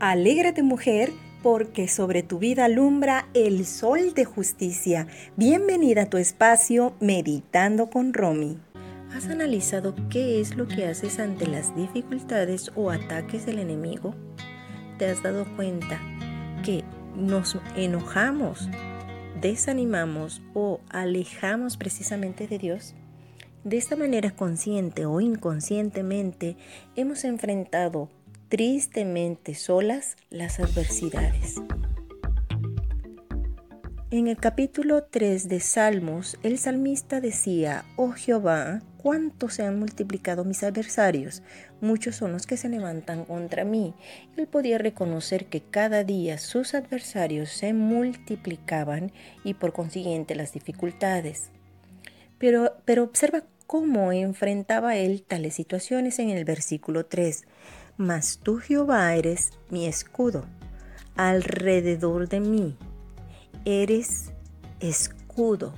Alégrate mujer, porque sobre tu vida alumbra el sol de justicia. Bienvenida a tu espacio Meditando con Romy. ¿Has analizado qué es lo que haces ante las dificultades o ataques del enemigo? ¿Te has dado cuenta que nos enojamos, desanimamos o alejamos precisamente de Dios? De esta manera, consciente o inconscientemente, hemos enfrentado tristemente solas las adversidades. En el capítulo 3 de Salmos, el salmista decía, Oh Jehová, cuánto se han multiplicado mis adversarios, muchos son los que se levantan contra mí. Él podía reconocer que cada día sus adversarios se multiplicaban y por consiguiente las dificultades. Pero, pero observa cómo enfrentaba él tales situaciones en el versículo 3. Mas tú, Jehová, eres mi escudo alrededor de mí. Eres escudo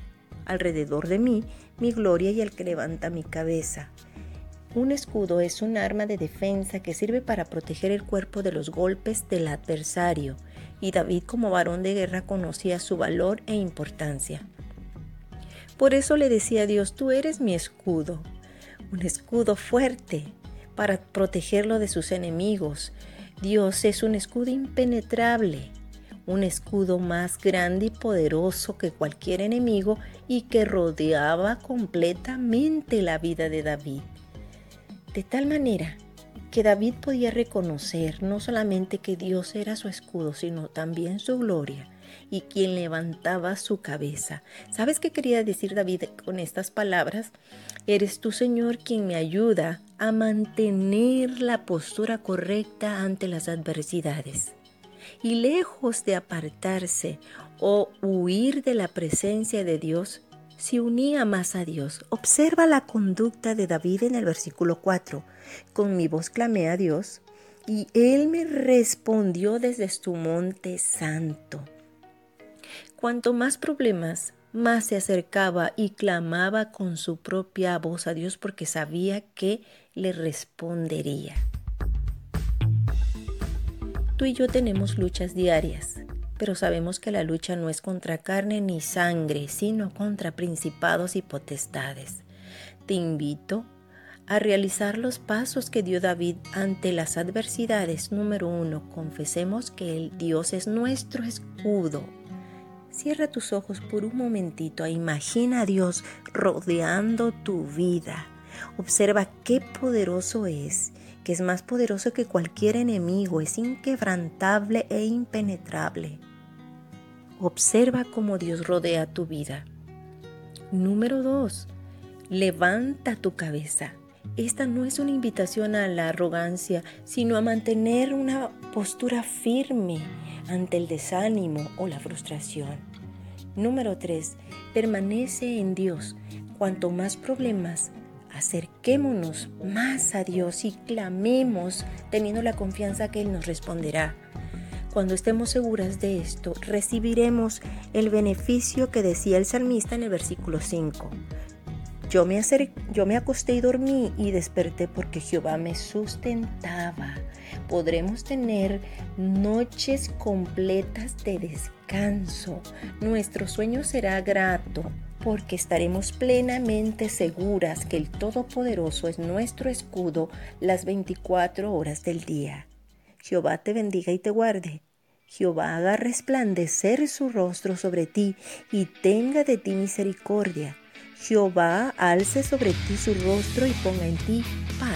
alrededor de mí, mi gloria y el que levanta mi cabeza. Un escudo es un arma de defensa que sirve para proteger el cuerpo de los golpes del adversario, y David como varón de guerra conocía su valor e importancia. Por eso le decía a Dios, tú eres mi escudo, un escudo fuerte, para protegerlo de sus enemigos. Dios es un escudo impenetrable, un escudo más grande y poderoso que cualquier enemigo y que rodeaba completamente la vida de David. De tal manera que David podía reconocer no solamente que Dios era su escudo, sino también su gloria y quien levantaba su cabeza. ¿Sabes qué quería decir David con estas palabras? Eres tú, Señor, quien me ayuda a mantener la postura correcta ante las adversidades. Y lejos de apartarse o huir de la presencia de Dios, se unía más a Dios. Observa la conducta de David en el versículo 4. Con mi voz clamé a Dios y él me respondió desde su monte santo. Cuanto más problemas, más se acercaba y clamaba con su propia voz a Dios porque sabía que le respondería. Tú y yo tenemos luchas diarias, pero sabemos que la lucha no es contra carne ni sangre, sino contra principados y potestades. Te invito a realizar los pasos que dio David ante las adversidades. Número uno, confesemos que el Dios es nuestro escudo Cierra tus ojos por un momentito e imagina a Dios rodeando tu vida. Observa qué poderoso es, que es más poderoso que cualquier enemigo, es inquebrantable e impenetrable. Observa cómo Dios rodea tu vida. Número 2. Levanta tu cabeza. Esta no es una invitación a la arrogancia, sino a mantener una postura firme ante el desánimo o la frustración. Número 3. Permanece en Dios. Cuanto más problemas, acerquémonos más a Dios y clamemos teniendo la confianza que Él nos responderá. Cuando estemos seguras de esto, recibiremos el beneficio que decía el salmista en el versículo 5. Yo me, acosté y dormí y desperté porque Jehová me sustentaba. Podremos tener noches completas de descanso. Nuestro sueño será grato porque estaremos plenamente seguras que el Todopoderoso es nuestro escudo las 24 horas del día. Jehová te bendiga y te guarde. Jehová haga resplandecer su rostro sobre ti y tenga de ti misericordia. Jehová alce sobre ti su rostro y ponga en ti paz.